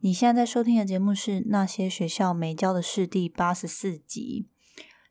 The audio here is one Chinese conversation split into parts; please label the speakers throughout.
Speaker 1: 你现在在收听的节目是《那些学校没教的事》第八十四集。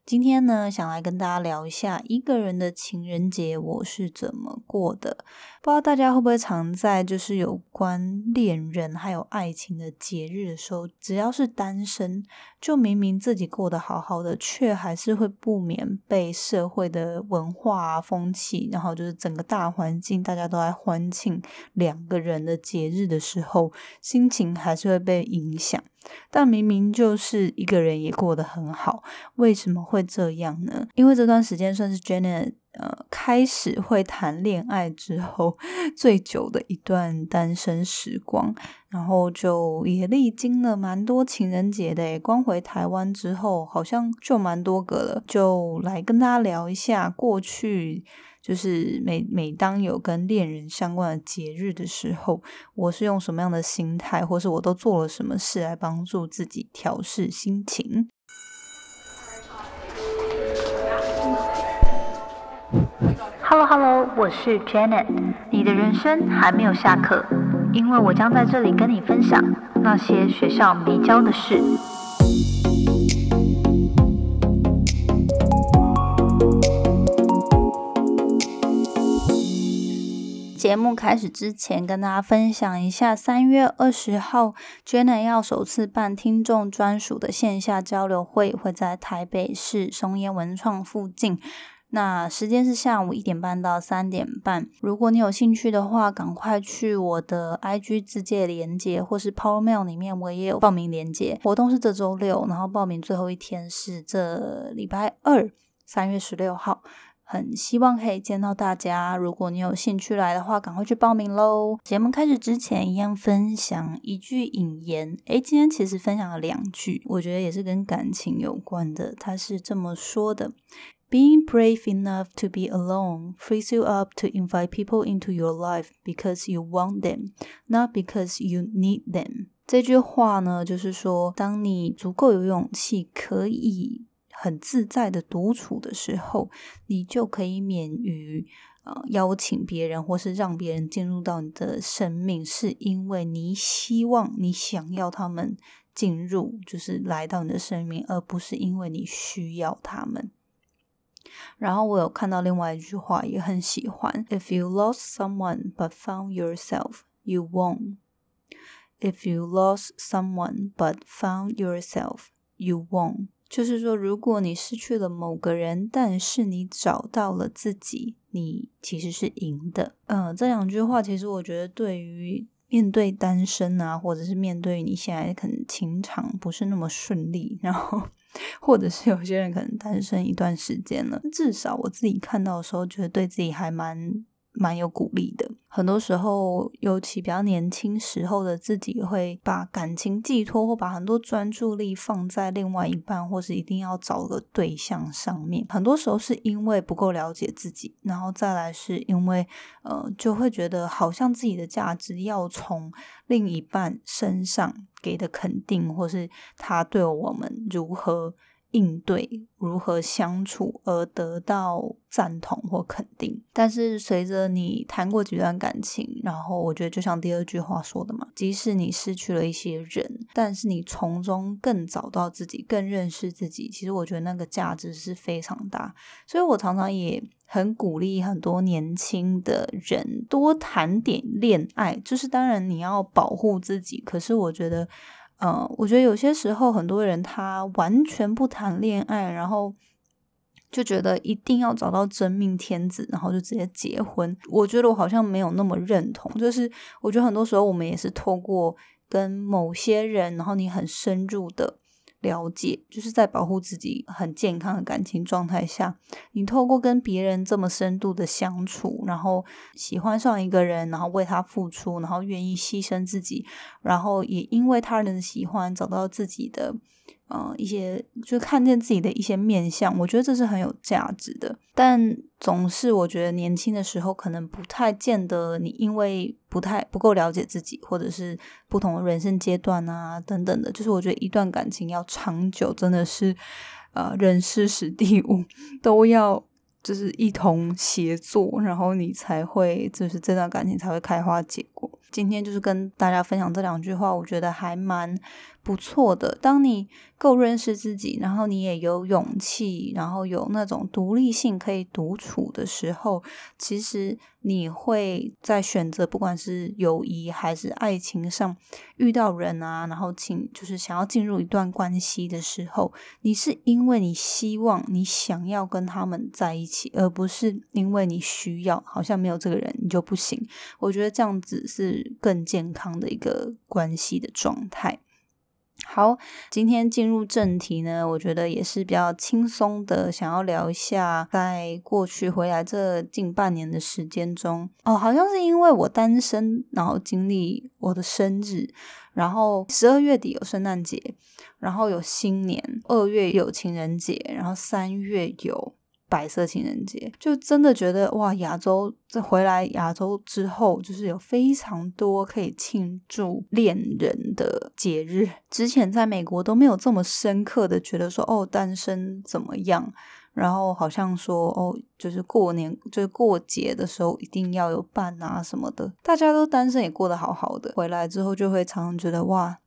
Speaker 1: 今天呢，想来跟大家聊一下一个人的情人节我是怎么过的。不知道大家会不会常在就是有关恋人还有爱情的节日的时候，只要是单身，就明明自己过得好好的，却还是会不免被社会的文化啊、风气，然后就是整个大环境，大家都在欢庆两个人的节日的时候，心情还是会被影响。但明明就是一个人也过得很好，为什么会这样呢？因为这段时间算是 Janet 呃开始会谈恋爱之后 最久的一段单身时光，然后就也历经了蛮多情人节的。光回台湾之后，好像就蛮多个了，就来跟大家聊一下过去。就是每每当有跟恋人相关的节日的时候，我是用什么样的心态，或是我都做了什么事来帮助自己调试心情？Hello Hello，我是 Janet，你的人生还没有下课，因为我将在这里跟你分享那些学校没教的事。节目开始之前，跟大家分享一下，三月二十号，Jenna 要首次办听众专属的线下交流会，会在台北市松烟文创附近。那时间是下午一点半到三点半。如果你有兴趣的话，赶快去我的 IG 自介连接，或是 Power Mail 里面，我也有报名连接。活动是这周六，然后报名最后一天是这礼拜二，三月十六号。很希望可以见到大家，如果你有兴趣来的话，赶快去报名喽！节目开始之前，一样分享一句引言。诶，今天其实分享了两句，我觉得也是跟感情有关的。他是这么说的：“Being brave enough to be alone frees you up to invite people into your life because you want them, not because you need them。”这句话呢，就是说，当你足够有勇气，可以。很自在的独处的时候，你就可以免于呃邀请别人，或是让别人进入到你的生命，是因为你希望、你想要他们进入，就是来到你的生命，而不是因为你需要他们。然后我有看到另外一句话，也很喜欢：If you lost someone but found yourself, you won't. If you lost someone but found yourself, you won't. 就是说，如果你失去了某个人，但是你找到了自己，你其实是赢的。嗯，这两句话其实我觉得，对于面对单身啊，或者是面对你现在可能情场不是那么顺利，然后 或者是有些人可能单身一段时间了，至少我自己看到的时候，觉得对自己还蛮。蛮有鼓励的。很多时候，尤其比较年轻时候的自己，会把感情寄托或把很多专注力放在另外一半，或是一定要找个对象上面。很多时候是因为不够了解自己，然后再来是因为呃，就会觉得好像自己的价值要从另一半身上给的肯定，或是他对我们如何。应对如何相处而得到赞同或肯定，但是随着你谈过几段感情，然后我觉得就像第二句话说的嘛，即使你失去了一些人，但是你从中更找到自己，更认识自己，其实我觉得那个价值是非常大。所以我常常也很鼓励很多年轻的人多谈点恋爱，就是当然你要保护自己，可是我觉得。嗯，我觉得有些时候很多人他完全不谈恋爱，然后就觉得一定要找到真命天子，然后就直接结婚。我觉得我好像没有那么认同，就是我觉得很多时候我们也是透过跟某些人，然后你很深入的。了解，就是在保护自己很健康的感情状态下，你透过跟别人这么深度的相处，然后喜欢上一个人，然后为他付出，然后愿意牺牲自己，然后也因为他人的喜欢找到自己的。呃，一些就看见自己的一些面相，我觉得这是很有价值的。但总是我觉得年轻的时候，可能不太见得你因为不太不够了解自己，或者是不同的人生阶段啊等等的，就是我觉得一段感情要长久，真的是呃人事史地物都要就是一同协作，然后你才会就是这段感情才会开花结果。今天就是跟大家分享这两句话，我觉得还蛮。不错的，当你够认识自己，然后你也有勇气，然后有那种独立性可以独处的时候，其实你会在选择不管是友谊还是爱情上遇到人啊，然后请就是想要进入一段关系的时候，你是因为你希望你想要跟他们在一起，而不是因为你需要，好像没有这个人你就不行。我觉得这样子是更健康的一个关系的状态。好，今天进入正题呢，我觉得也是比较轻松的，想要聊一下，在过去回来这近半年的时间中，哦，好像是因为我单身，然后经历我的生日，然后十二月底有圣诞节，然后有新年，二月有情人节，然后三月有。白色情人节，就真的觉得哇，亚洲这回来亚洲之后，就是有非常多可以庆祝恋人的节日。之前在美国都没有这么深刻的觉得说，哦，单身怎么样？然后好像说，哦，就是过年，就是过节的时候一定要有伴啊什么的。大家都单身也过得好好的，回来之后就会常常觉得哇。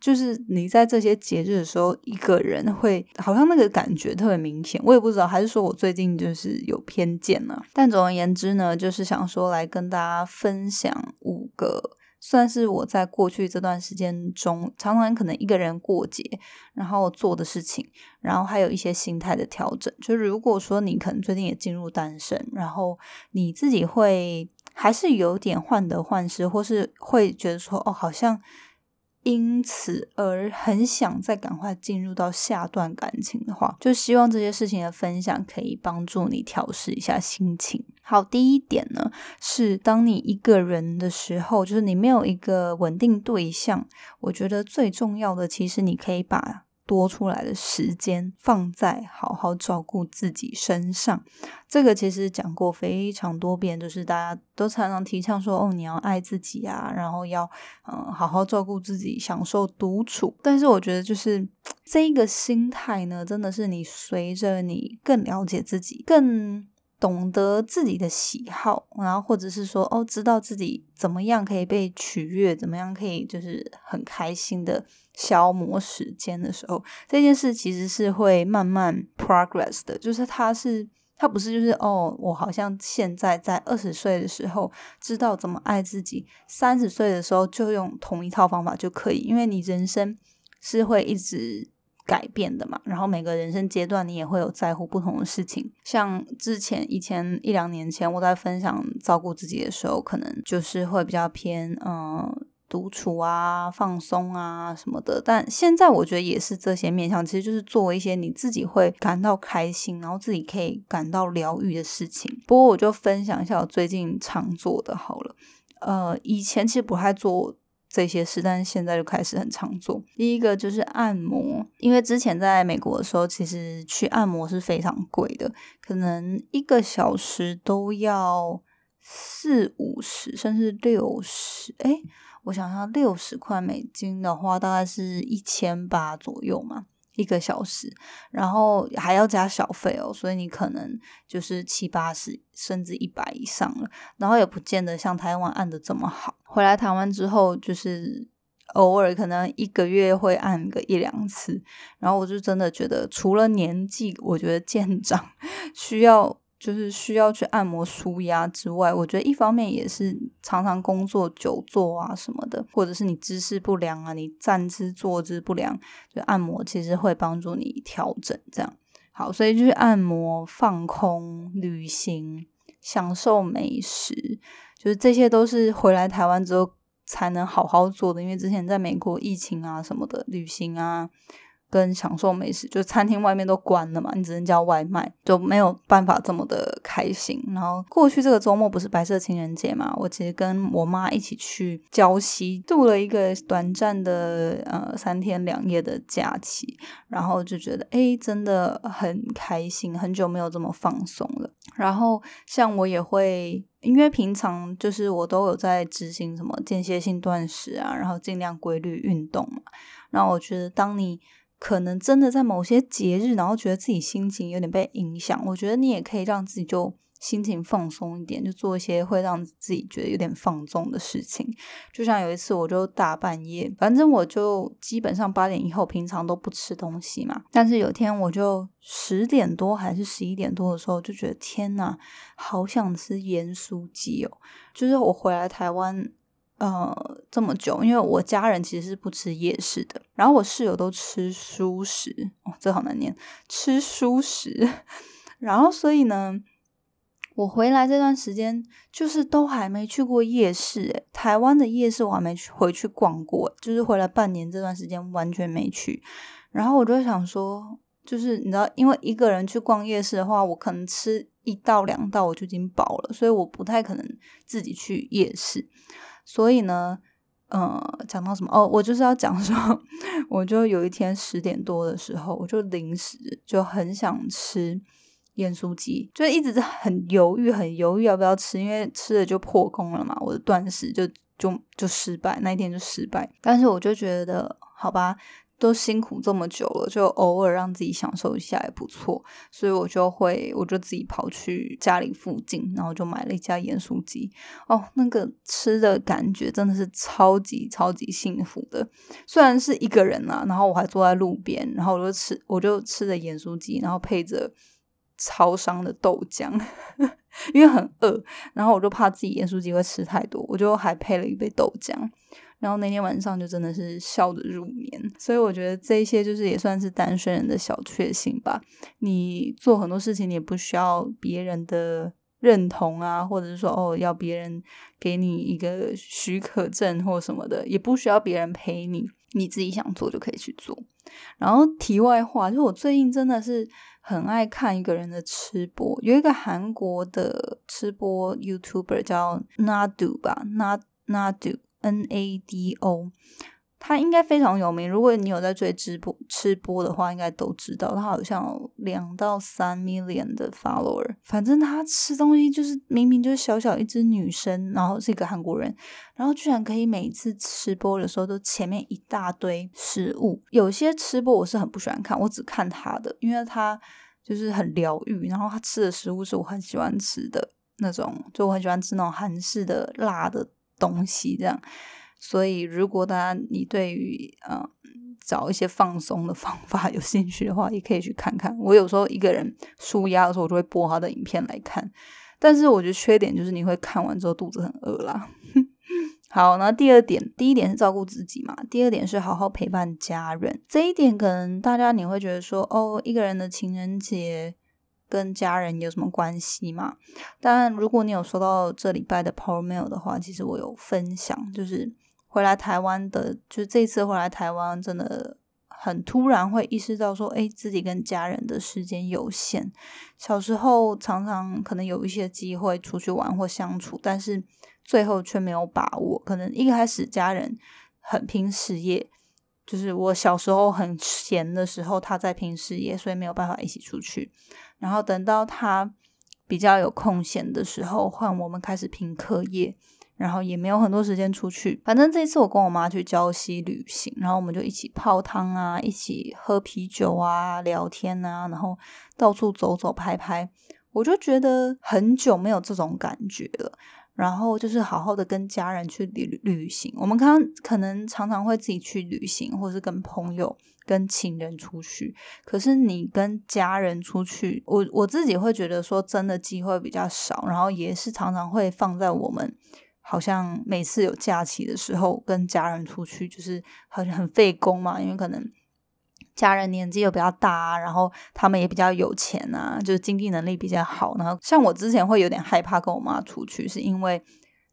Speaker 1: 就是你在这些节日的时候，一个人会好像那个感觉特别明显。我也不知道，还是说我最近就是有偏见呢？但总而言之呢，就是想说来跟大家分享五个，算是我在过去这段时间中，常常可能一个人过节，然后做的事情，然后还有一些心态的调整。就是如果说你可能最近也进入单身，然后你自己会还是有点患得患失，或是会觉得说，哦，好像。因此而很想再赶快进入到下段感情的话，就希望这些事情的分享可以帮助你调试一下心情。好，第一点呢是，当你一个人的时候，就是你没有一个稳定对象，我觉得最重要的，其实你可以把。多出来的时间放在好好照顾自己身上，这个其实讲过非常多遍，就是大家都常常提倡说，哦，你要爱自己啊，然后要嗯好好照顾自己，享受独处。但是我觉得，就是这一个心态呢，真的是你随着你更了解自己，更。懂得自己的喜好，然后或者是说哦，知道自己怎么样可以被取悦，怎么样可以就是很开心的消磨时间的时候，这件事其实是会慢慢 progress 的。就是它是它不是就是哦，我好像现在在二十岁的时候知道怎么爱自己，三十岁的时候就用同一套方法就可以，因为你人生是会一直。改变的嘛，然后每个人生阶段你也会有在乎不同的事情。像之前以前一两年前我在分享照顾自己的时候，可能就是会比较偏嗯独处啊、放松啊什么的。但现在我觉得也是这些面向，其实就是做一些你自己会感到开心，然后自己可以感到疗愈的事情。不过我就分享一下我最近常做的好了。呃，以前其实不太做。这些事，但是现在就开始很常做。第一个就是按摩，因为之前在美国的时候，其实去按摩是非常贵的，可能一个小时都要四五十，甚至六十。哎，我想想，六十块美金的话，大概是一千八左右嘛。一个小时，然后还要加小费哦，所以你可能就是七八十甚至一百以上了，然后也不见得像台湾按的这么好。回来台湾之后，就是偶尔可能一个月会按个一两次，然后我就真的觉得，除了年纪，我觉得渐长 需要。就是需要去按摩舒压之外，我觉得一方面也是常常工作久坐啊什么的，或者是你姿势不良啊，你站姿坐姿不良，就按摩其实会帮助你调整。这样好，所以就是按摩、放空、旅行、享受美食，就是这些都是回来台湾之后才能好好做的。因为之前在美国疫情啊什么的，旅行啊。跟享受美食，就餐厅外面都关了嘛，你只能叫外卖，就没有办法这么的开心。然后过去这个周末不是白色情人节嘛，我其实跟我妈一起去礁溪度了一个短暂的呃三天两夜的假期，然后就觉得哎真的很开心，很久没有这么放松了。然后像我也会，因为平常就是我都有在执行什么间歇性断食啊，然后尽量规律运动嘛。然后我觉得当你可能真的在某些节日，然后觉得自己心情有点被影响。我觉得你也可以让自己就心情放松一点，就做一些会让自己觉得有点放纵的事情。就像有一次，我就大半夜，反正我就基本上八点以后，平常都不吃东西嘛。但是有天我就十点多还是十一点多的时候，就觉得天呐，好想吃盐酥鸡哦！就是我回来台湾呃这么久，因为我家人其实是不吃夜市的，然后我室友都吃蔬食哦，这好难念，吃蔬食。然后所以呢。我回来这段时间，就是都还没去过夜市，诶台湾的夜市我还没去回去逛过，就是回来半年这段时间完全没去。然后我就想说，就是你知道，因为一个人去逛夜市的话，我可能吃一到两道我就已经饱了，所以我不太可能自己去夜市。所以呢，呃，讲到什么？哦，我就是要讲说，我就有一天十点多的时候，我就临时就很想吃。盐酥鸡就一直很犹豫，很犹豫要不要吃，因为吃了就破功了嘛。我的断食就就就失败，那一天就失败。但是我就觉得，好吧，都辛苦这么久了，就偶尔让自己享受一下也不错。所以我就会，我就自己跑去家里附近，然后就买了一家盐酥鸡。哦，那个吃的感觉真的是超级超级幸福的。虽然是一个人啊，然后我还坐在路边，然后我就吃，我就吃着盐酥鸡，然后配着。超商的豆浆，因为很饿，然后我就怕自己盐酥鸡会吃太多，我就还配了一杯豆浆，然后那天晚上就真的是笑着入眠。所以我觉得这些就是也算是单身人的小确幸吧。你做很多事情，你也不需要别人的认同啊，或者是说哦要别人给你一个许可证或什么的，也不需要别人陪你，你自己想做就可以去做。然后题外话，就我最近真的是。很爱看一个人的吃播，有一个韩国的吃播 YouTuber 叫 Nadu 吧，Nad Nadu N A D O。他应该非常有名，如果你有在追直播吃播的话，应该都知道他好像有两到三 million 的 follower。反正他吃东西就是明明就是小小一只女生，然后是一个韩国人，然后居然可以每次吃播的时候都前面一大堆食物。有些吃播我是很不喜欢看，我只看他的，因为他就是很疗愈，然后他吃的食物是我很喜欢吃的那种，就我很喜欢吃那种韩式的辣的东西这样。所以，如果大家你对于呃找一些放松的方法有兴趣的话，也可以去看看。我有时候一个人舒压的时候，我就会播他的影片来看。但是我觉得缺点就是你会看完之后肚子很饿啦。好，那第二点，第一点是照顾自己嘛，第二点是好好陪伴家人。这一点可能大家你会觉得说，哦，一个人的情人节跟家人有什么关系嘛？但如果你有收到这礼拜的 Power Mail 的话，其实我有分享，就是。回来台湾的，就这次回来台湾，真的很突然，会意识到说，哎，自己跟家人的时间有限。小时候常常可能有一些机会出去玩或相处，但是最后却没有把握。可能一开始家人很拼事业，就是我小时候很闲的时候，他在拼事业，所以没有办法一起出去。然后等到他比较有空闲的时候，换我们开始拼课业。然后也没有很多时间出去，反正这一次我跟我妈去礁溪旅行，然后我们就一起泡汤啊，一起喝啤酒啊，聊天啊，然后到处走走拍拍，我就觉得很久没有这种感觉了。然后就是好好的跟家人去旅旅行，我们刚刚可能常常会自己去旅行，或是跟朋友、跟情人出去。可是你跟家人出去，我我自己会觉得说真的机会比较少，然后也是常常会放在我们。好像每次有假期的时候，跟家人出去就是很很费工嘛，因为可能家人年纪又比较大，然后他们也比较有钱啊，就是经济能力比较好。然后像我之前会有点害怕跟我妈出去，是因为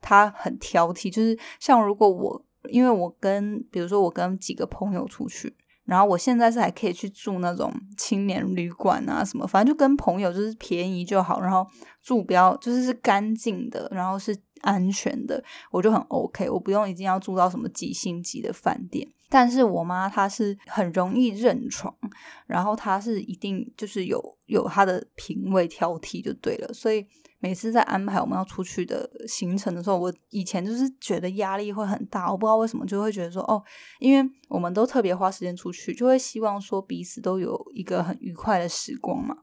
Speaker 1: 她很挑剔。就是像如果我，因为我跟比如说我跟几个朋友出去，然后我现在是还可以去住那种青年旅馆啊什么，反正就跟朋友就是便宜就好，然后住比较就是是干净的，然后是。安全的，我就很 OK，我不用一定要住到什么几星级的饭店。但是我妈她是很容易认床，然后她是一定就是有有她的品味挑剔就对了。所以每次在安排我们要出去的行程的时候，我以前就是觉得压力会很大，我不知道为什么就会觉得说哦，因为我们都特别花时间出去，就会希望说彼此都有一个很愉快的时光嘛。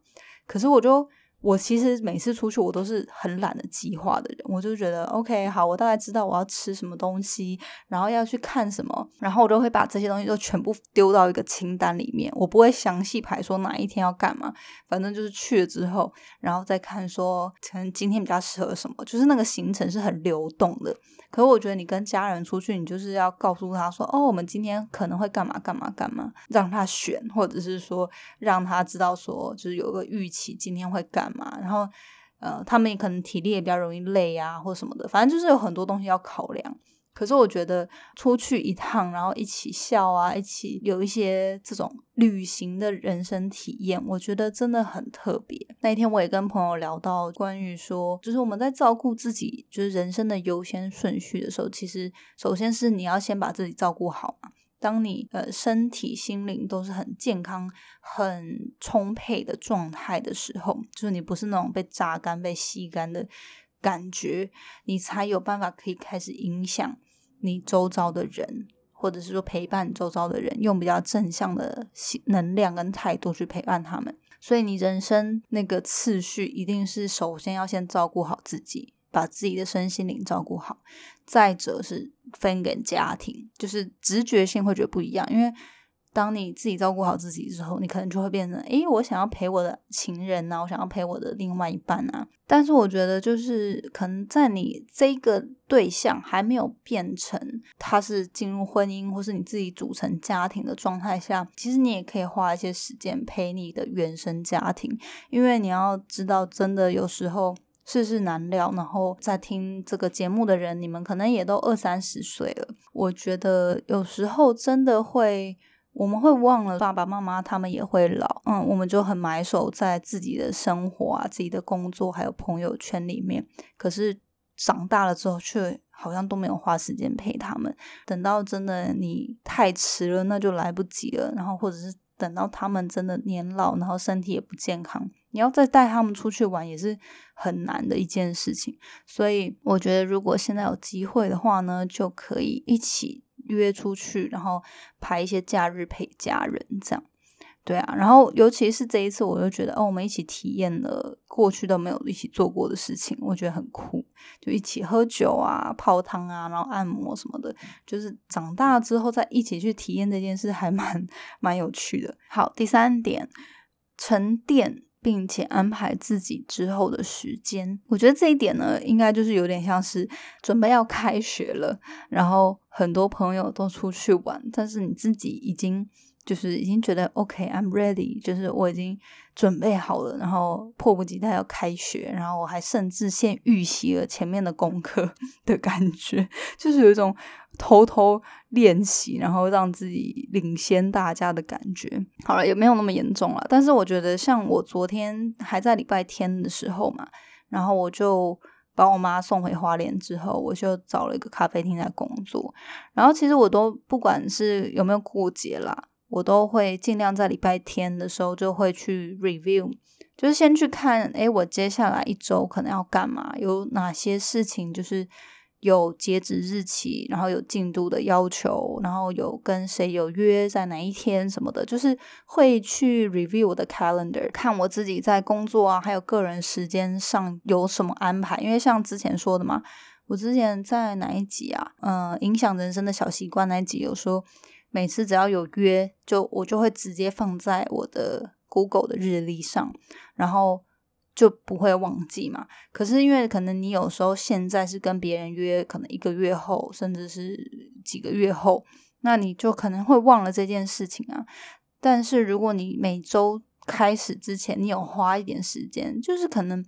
Speaker 1: 可是我就我其实每次出去，我都是很懒得计划的人。我就觉得，OK，好，我大概知道我要吃什么东西，然后要去看什么，然后我都会把这些东西都全部丢到一个清单里面。我不会详细排说哪一天要干嘛，反正就是去了之后，然后再看说，可能今天比较适合什么，就是那个行程是很流动的。可是我觉得你跟家人出去，你就是要告诉他说，哦，我们今天可能会干嘛干嘛干嘛，让他选，或者是说让他知道说，就是有个预期今天会干嘛，然后呃，他们也可能体力也比较容易累啊，或什么的，反正就是有很多东西要考量。可是我觉得出去一趟，然后一起笑啊，一起有一些这种旅行的人生体验，我觉得真的很特别。那一天我也跟朋友聊到关于说，就是我们在照顾自己，就是人生的优先顺序的时候，其实首先是你要先把自己照顾好嘛。当你呃身体心灵都是很健康、很充沛的状态的时候，就是你不是那种被榨干、被吸干的感觉，你才有办法可以开始影响。你周遭的人，或者是说陪伴周遭的人，用比较正向的能量跟态度去陪伴他们。所以你人生那个次序，一定是首先要先照顾好自己，把自己的身心灵照顾好。再者是分给家庭，就是直觉性会觉得不一样，因为。当你自己照顾好自己之后，你可能就会变成，诶，我想要陪我的情人呐，我想要陪我的另外一半啊。但是我觉得，就是可能在你这个对象还没有变成他是进入婚姻，或是你自己组成家庭的状态下，其实你也可以花一些时间陪你的原生家庭，因为你要知道，真的有时候世事难料。然后在听这个节目的人，你们可能也都二三十岁了，我觉得有时候真的会。我们会忘了爸爸妈妈，他们也会老，嗯，我们就很埋首在自己的生活啊、自己的工作还有朋友圈里面。可是长大了之后，却好像都没有花时间陪他们。等到真的你太迟了，那就来不及了。然后或者是等到他们真的年老，然后身体也不健康，你要再带他们出去玩，也是很难的一件事情。所以我觉得，如果现在有机会的话呢，就可以一起。约出去，然后排一些假日陪家人，这样对啊。然后尤其是这一次，我就觉得哦，我们一起体验了过去都没有一起做过的事情，我觉得很酷。就一起喝酒啊、泡汤啊，然后按摩什么的，就是长大之后再一起去体验这件事，还蛮 蛮有趣的。好，第三点，沉淀。并且安排自己之后的时间，我觉得这一点呢，应该就是有点像是准备要开学了，然后很多朋友都出去玩，但是你自己已经。就是已经觉得 OK，I'm ready，就是我已经准备好了，然后迫不及待要开学，然后我还甚至先预习了前面的功课 的感觉，就是有一种偷偷练习，然后让自己领先大家的感觉。好了，也没有那么严重了，但是我觉得像我昨天还在礼拜天的时候嘛，然后我就把我妈送回花莲之后，我就找了一个咖啡厅在工作，然后其实我都不管是有没有过节啦。我都会尽量在礼拜天的时候就会去 review，就是先去看，诶，我接下来一周可能要干嘛，有哪些事情就是有截止日期，然后有进度的要求，然后有跟谁有约在哪一天什么的，就是会去 review 我的 calendar，看我自己在工作啊，还有个人时间上有什么安排。因为像之前说的嘛，我之前在哪一集啊，嗯，影响人生的小习惯那一集有说。每次只要有约，就我就会直接放在我的 Google 的日历上，然后就不会忘记嘛。可是因为可能你有时候现在是跟别人约，可能一个月后，甚至是几个月后，那你就可能会忘了这件事情啊。但是如果你每周开始之前，你有花一点时间，就是可能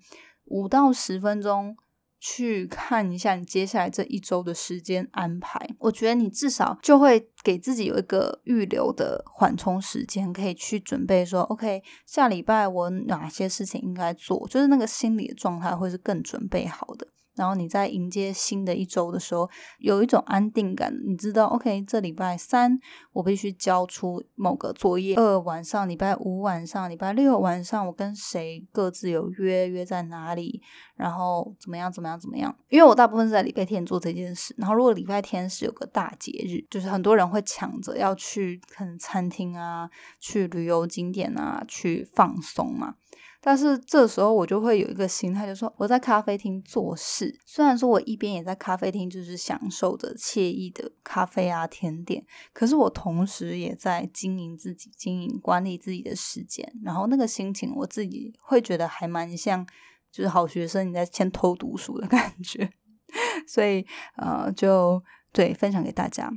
Speaker 1: 五到十分钟。去看一下你接下来这一周的时间安排，我觉得你至少就会给自己有一个预留的缓冲时间，可以去准备说，OK，下礼拜我哪些事情应该做，就是那个心理的状态会是更准备好的。然后你在迎接新的一周的时候，有一种安定感。你知道，OK，这礼拜三我必须交出某个作业。二晚上，礼拜五晚上，礼拜六晚上，我跟谁各自有约，约在哪里，然后怎么样，怎么样，怎么样？因为我大部分是在礼拜天做这件事。然后如果礼拜天是有个大节日，就是很多人会抢着要去可能餐厅啊，去旅游景点啊，去放松嘛。但是这时候我就会有一个心态，就说我在咖啡厅做事，虽然说我一边也在咖啡厅，就是享受着惬意的咖啡啊甜点，可是我同时也在经营自己、经营管理自己的时间，然后那个心情我自己会觉得还蛮像，就是好学生你在先偷读书的感觉，所以呃，就对分享给大家。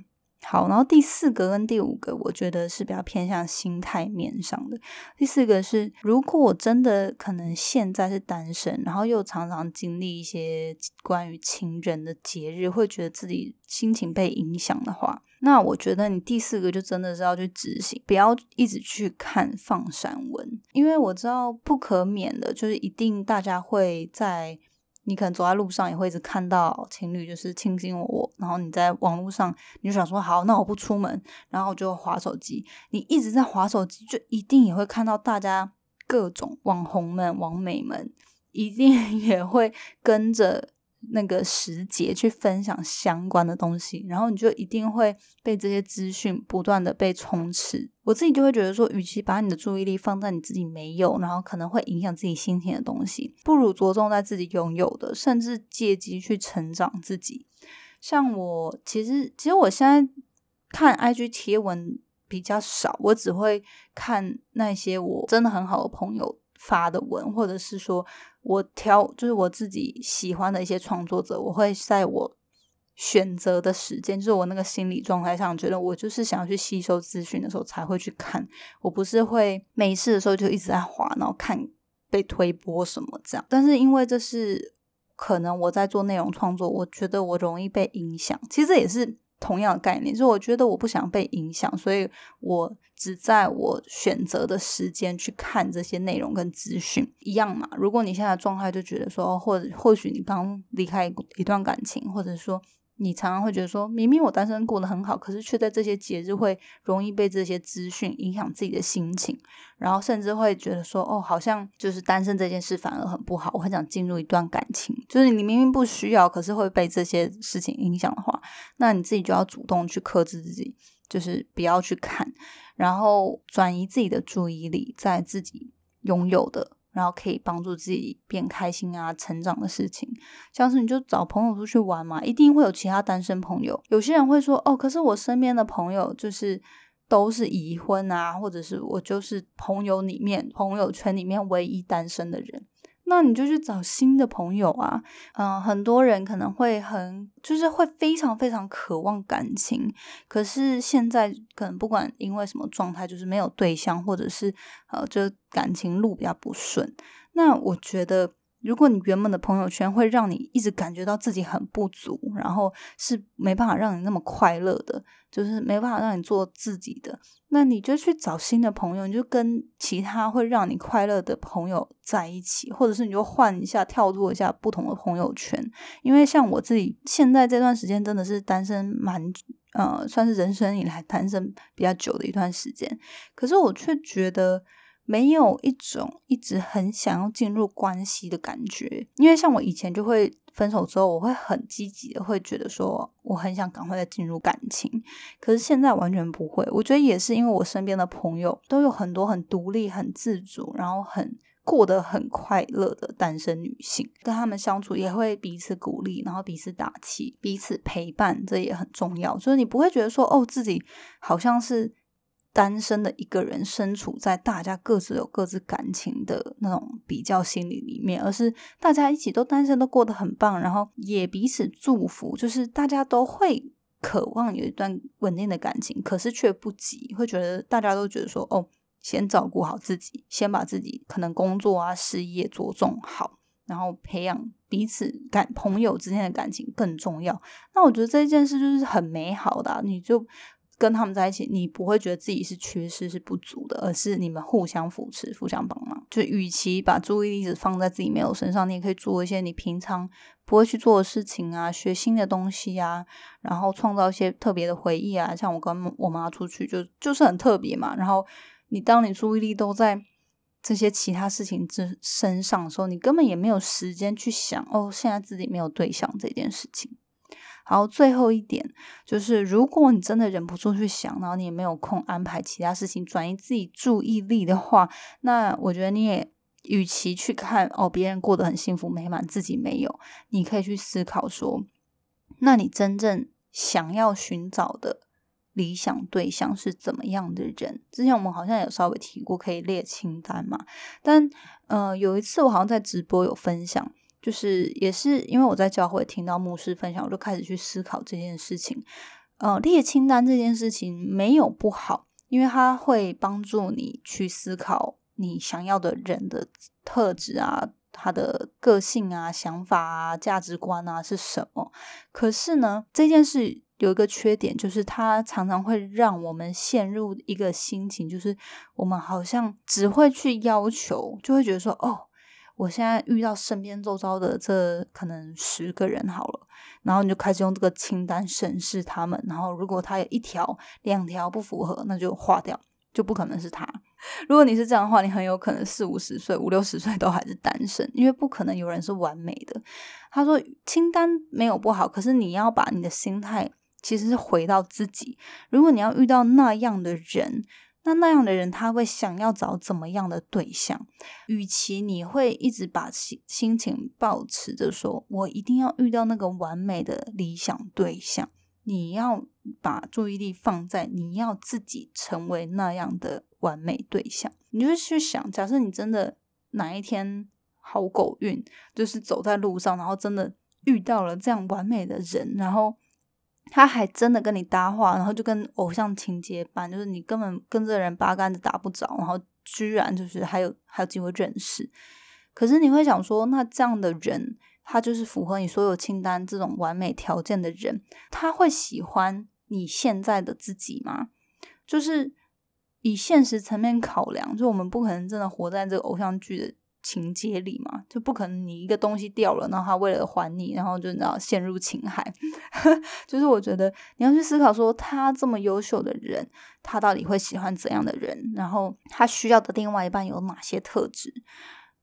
Speaker 1: 好，然后第四个跟第五个，我觉得是比较偏向心态面上的。第四个是，如果我真的可能现在是单身，然后又常常经历一些关于情人的节日，会觉得自己心情被影响的话，那我觉得你第四个就真的是要去执行，不要一直去看放闪文，因为我知道不可免的，就是一定大家会在。你可能走在路上也会一直看到情侣就是卿卿我我，然后你在网络上你就想说好，那我不出门，然后我就划手机。你一直在划手机，就一定也会看到大家各种网红们、网美们，一定 也会跟着。那个时节去分享相关的东西，然后你就一定会被这些资讯不断的被充斥。我自己就会觉得说，与其把你的注意力放在你自己没有，然后可能会影响自己心情的东西，不如着重在自己拥有的，甚至借机去成长自己。像我，其实其实我现在看 IG 贴文比较少，我只会看那些我真的很好的朋友发的文，或者是说。我挑就是我自己喜欢的一些创作者，我会在我选择的时间，就是我那个心理状态上，觉得我就是想要去吸收资讯的时候才会去看。我不是会没事的时候就一直在滑，然后看被推播什么这样。但是因为这是可能我在做内容创作，我觉得我容易被影响。其实也是。同样的概念，就是我觉得我不想被影响，所以我只在我选择的时间去看这些内容跟资讯一样嘛。如果你现在状态就觉得说，或者或许你刚离开一段感情，或者说。你常常会觉得说，明明我单身过得很好，可是却在这些节日会容易被这些资讯影响自己的心情，然后甚至会觉得说，哦，好像就是单身这件事反而很不好，我很想进入一段感情。就是你明明不需要，可是会被这些事情影响的话，那你自己就要主动去克制自己，就是不要去看，然后转移自己的注意力在自己拥有的。然后可以帮助自己变开心啊、成长的事情，像是你就找朋友出去玩嘛，一定会有其他单身朋友。有些人会说：“哦，可是我身边的朋友就是都是已婚啊，或者是我就是朋友里面朋友圈里面唯一单身的人。”那你就去找新的朋友啊，嗯，很多人可能会很，就是会非常非常渴望感情，可是现在可能不管因为什么状态，就是没有对象，或者是呃，就感情路比较不顺。那我觉得。如果你原本的朋友圈会让你一直感觉到自己很不足，然后是没办法让你那么快乐的，就是没办法让你做自己的，那你就去找新的朋友，你就跟其他会让你快乐的朋友在一起，或者是你就换一下，跳脱一下不同的朋友圈。因为像我自己现在这段时间真的是单身蛮，呃，算是人生以来单身比较久的一段时间，可是我却觉得。没有一种一直很想要进入关系的感觉，因为像我以前就会分手之后，我会很积极的，会觉得说我很想赶快再进入感情。可是现在完全不会，我觉得也是因为我身边的朋友都有很多很独立、很自主，然后很过得很快乐的单身女性，跟他们相处也会彼此鼓励，然后彼此打气，彼此陪伴，这也很重要。就是你不会觉得说哦，自己好像是。单身的一个人身处在大家各自有各自感情的那种比较心理里面，而是大家一起都单身都过得很棒，然后也彼此祝福，就是大家都会渴望有一段稳定的感情，可是却不急，会觉得大家都觉得说哦，先照顾好自己，先把自己可能工作啊事业着重好，然后培养彼此感朋友之间的感情更重要。那我觉得这件事就是很美好的，你就。跟他们在一起，你不会觉得自己是缺失、是不足的，而是你们互相扶持、互相帮忙。就与其把注意力只放在自己没有身上，你也可以做一些你平常不会去做的事情啊，学新的东西啊，然后创造一些特别的回忆啊。像我跟我妈出去，就就是很特别嘛。然后你当你注意力都在这些其他事情之身上的时候，你根本也没有时间去想哦，现在自己没有对象这件事情。好，最后一点就是，如果你真的忍不住去想，然后你也没有空安排其他事情转移自己注意力的话，那我觉得你也与其去看哦别人过得很幸福美满，自己没有，你可以去思考说，那你真正想要寻找的理想对象是怎么样的人？之前我们好像有稍微提过，可以列清单嘛。但呃，有一次我好像在直播有分享，就是也是因为我在教会听到牧师分享，我就开始去思考这件事情。呃，列清单这件事情没有不好，因为它会帮助你去思考。你想要的人的特质啊，他的个性啊、想法啊、价值观啊是什么？可是呢，这件事有一个缺点，就是它常常会让我们陷入一个心情，就是我们好像只会去要求，就会觉得说，哦，我现在遇到身边周遭的这可能十个人好了，然后你就开始用这个清单审视他们，然后如果他有一条、两条不符合，那就划掉。就不可能是他。如果你是这样的话，你很有可能四五十岁、五六十岁都还是单身，因为不可能有人是完美的。他说清单没有不好，可是你要把你的心态其实是回到自己。如果你要遇到那样的人，那那样的人他会想要找怎么样的对象？与其你会一直把心心情保持着说，我一定要遇到那个完美的理想对象。你要把注意力放在你要自己成为那样的完美对象，你就去想，假设你真的哪一天好狗运，就是走在路上，然后真的遇到了这样完美的人，然后他还真的跟你搭话，然后就跟偶像情节般，就是你根本跟这个人八竿子打不着，然后居然就是还有还有机会认识，可是你会想说，那这样的人。他就是符合你所有清单这种完美条件的人，他会喜欢你现在的自己吗？就是以现实层面考量，就我们不可能真的活在这个偶像剧的情节里嘛，就不可能你一个东西掉了，然后他为了还你，然后就你知道陷入情海。就是我觉得你要去思考说，他这么优秀的人，他到底会喜欢怎样的人？然后他需要的另外一半有哪些特质？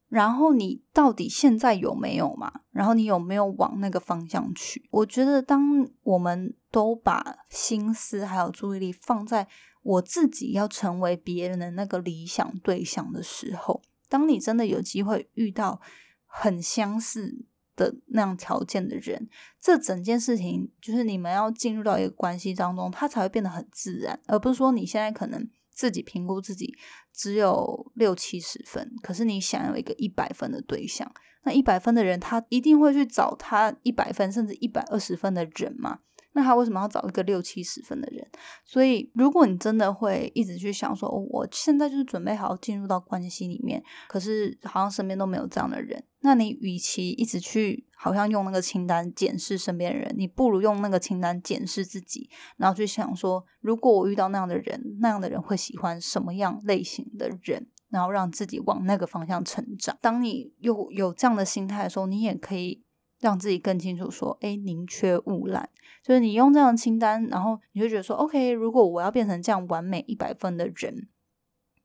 Speaker 1: 然后你到底现在有没有嘛？然后你有没有往那个方向去？我觉得，当我们都把心思还有注意力放在我自己要成为别人的那个理想对象的时候，当你真的有机会遇到很相似的那样条件的人，这整件事情就是你们要进入到一个关系当中，它才会变得很自然，而不是说你现在可能。自己评估自己只有六七十分，可是你想要一个一百分的对象，那一百分的人他一定会去找他一百分甚至一百二十分的人嘛？那他为什么要找一个六七十分的人？所以，如果你真的会一直去想说，我现在就是准备好进入到关系里面，可是好像身边都没有这样的人，那你与其一直去好像用那个清单检视身边的人，你不如用那个清单检视自己，然后去想说，如果我遇到那样的人，那样的人会喜欢什么样类型的人，然后让自己往那个方向成长。当你有有这样的心态的时候，你也可以。让自己更清楚说，哎，宁缺毋滥，就是你用这样的清单，然后你就觉得说，OK，如果我要变成这样完美一百分的人，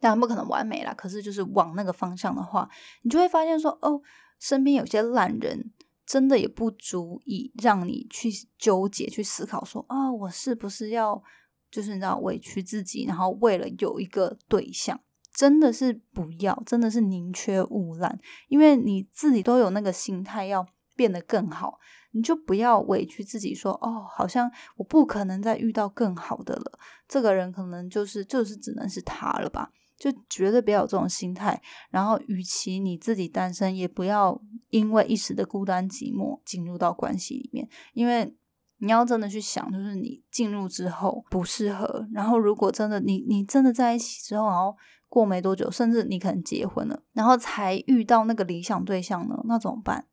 Speaker 1: 当然不可能完美啦，可是就是往那个方向的话，你就会发现说，哦，身边有些烂人，真的也不足以让你去纠结、去思考说，啊，我是不是要就是你知道委屈自己，然后为了有一个对象，真的是不要，真的是宁缺毋滥，因为你自己都有那个心态要。变得更好，你就不要委屈自己说哦，好像我不可能再遇到更好的了。这个人可能就是就是只能是他了吧？就绝对不要有这种心态。然后，与其你自己单身，也不要因为一时的孤单寂寞进入到关系里面。因为你要真的去想，就是你进入之后不适合。然后，如果真的你你真的在一起之后，然后过没多久，甚至你可能结婚了，然后才遇到那个理想对象呢，那怎么办？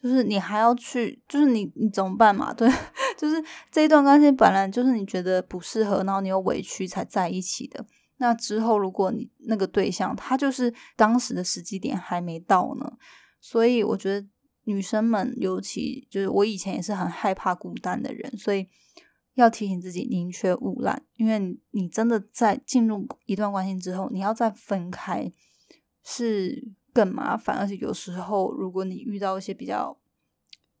Speaker 1: 就是你还要去，就是你你怎么办嘛？对，就是这一段关系本来就是你觉得不适合，然后你又委屈才在一起的。那之后如果你那个对象他就是当时的时机点还没到呢，所以我觉得女生们尤其就是我以前也是很害怕孤单的人，所以要提醒自己宁缺毋滥，因为你真的在进入一段关系之后，你要再分开是。更麻烦，而且有时候，如果你遇到一些比较，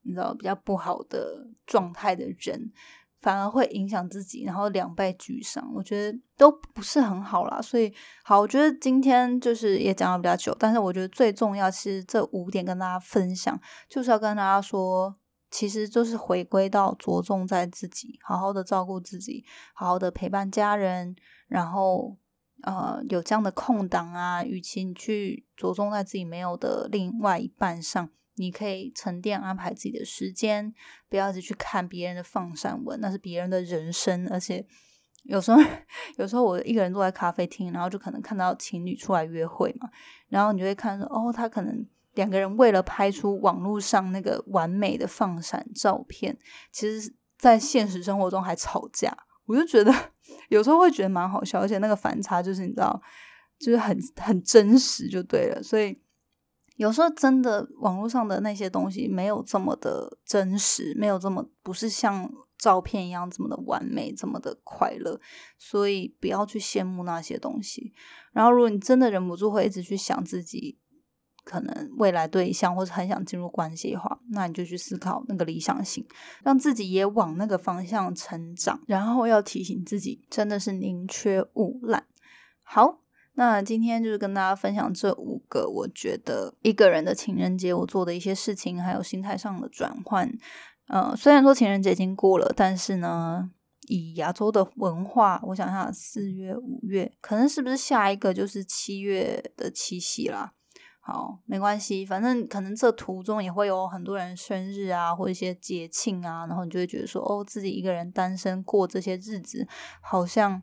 Speaker 1: 你知道比较不好的状态的人，反而会影响自己，然后两败俱伤，我觉得都不是很好啦。所以，好，我觉得今天就是也讲了比较久，但是我觉得最重要，其实这五点跟大家分享，就是要跟大家说，其实就是回归到着重在自己，好好的照顾自己，好好的陪伴家人，然后呃有这样的空档啊，与其你去着重在自己没有的另外一半上。你可以沉淀安排自己的时间，不要一直去看别人的放闪文，那是别人的人生。而且有时候，有时候我一个人坐在咖啡厅，然后就可能看到情侣出来约会嘛，然后你就会看说，哦，他可能两个人为了拍出网络上那个完美的放闪照片，其实在现实生活中还吵架。我就觉得有时候会觉得蛮好笑，而且那个反差就是你知道，就是很很真实就对了，所以。有时候真的网络上的那些东西没有这么的真实，没有这么不是像照片一样这么的完美，这么的快乐，所以不要去羡慕那些东西。然后，如果你真的忍不住会一直去想自己可能未来对象，或者很想进入关系的话，那你就去思考那个理想性，让自己也往那个方向成长。然后要提醒自己，真的是宁缺毋滥。好。那今天就是跟大家分享这五个，我觉得一个人的情人节我做的一些事情，还有心态上的转换。呃，虽然说情人节已经过了，但是呢，以亚洲的文化，我想想，四月、五月，可能是不是下一个就是七月的七夕啦？好，没关系，反正可能这途中也会有很多人生日啊，或一些节庆啊，然后你就会觉得说，哦，自己一个人单身过这些日子，好像。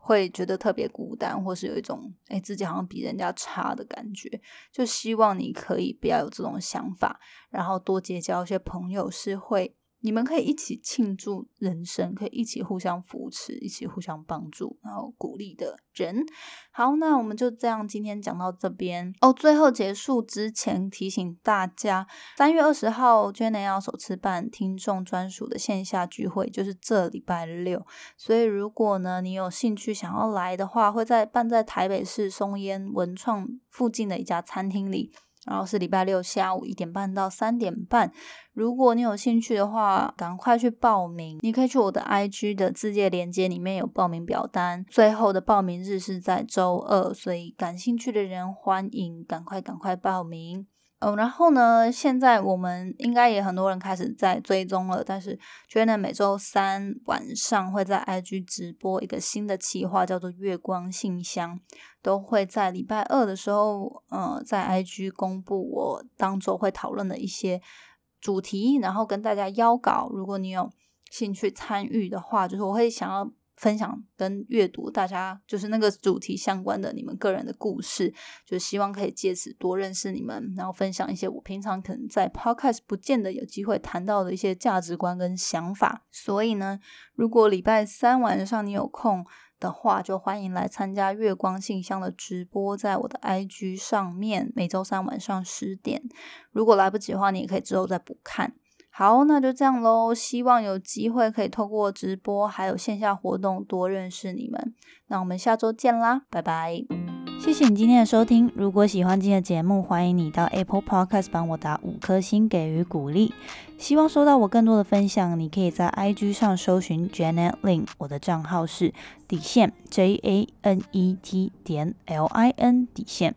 Speaker 1: 会觉得特别孤单，或是有一种哎自己好像比人家差的感觉，就希望你可以不要有这种想法，然后多结交一些朋友，是会。你们可以一起庆祝人生，可以一起互相扶持，一起互相帮助，然后鼓励的人。好，那我们就这样，今天讲到这边哦。最后结束之前，提醒大家，三月二十号 j e n n 要首次办听众专属的线下聚会，就是这礼拜六。所以如果呢你有兴趣想要来的话，会在办在台北市松烟文创附近的一家餐厅里。然后是礼拜六下午一点半到三点半，如果你有兴趣的话，赶快去报名。你可以去我的 IG 的字界连接里面有报名表单，最后的报名日是在周二，所以感兴趣的人欢迎赶快赶快报名。哦，然后呢？现在我们应该也很多人开始在追踪了，但是 Jenna 每周三晚上会在 IG 直播一个新的企划，叫做月光信箱，都会在礼拜二的时候，呃，在 IG 公布我当周会讨论的一些主题，然后跟大家邀稿。如果你有兴趣参与的话，就是我会想要。分享跟阅读，大家就是那个主题相关的，你们个人的故事，就希望可以借此多认识你们，然后分享一些我平常可能在 podcast 不见得有机会谈到的一些价值观跟想法。所以呢，如果礼拜三晚上你有空的话，就欢迎来参加月光信箱的直播，在我的 IG 上面，每周三晚上十点。如果来不及的话，你也可以之后再补看。好，那就这样喽。希望有机会可以透过直播还有线下活动多认识你们。那我们下周见啦，拜拜！谢谢你今天的收听。如果喜欢今天的节目，欢迎你到 Apple Podcast 帮我打五颗星给予鼓励。希望收到我更多的分享，你可以在 IG 上搜寻 Janet Lin，我的账号是底线 J A N E T 点 L I N 底线。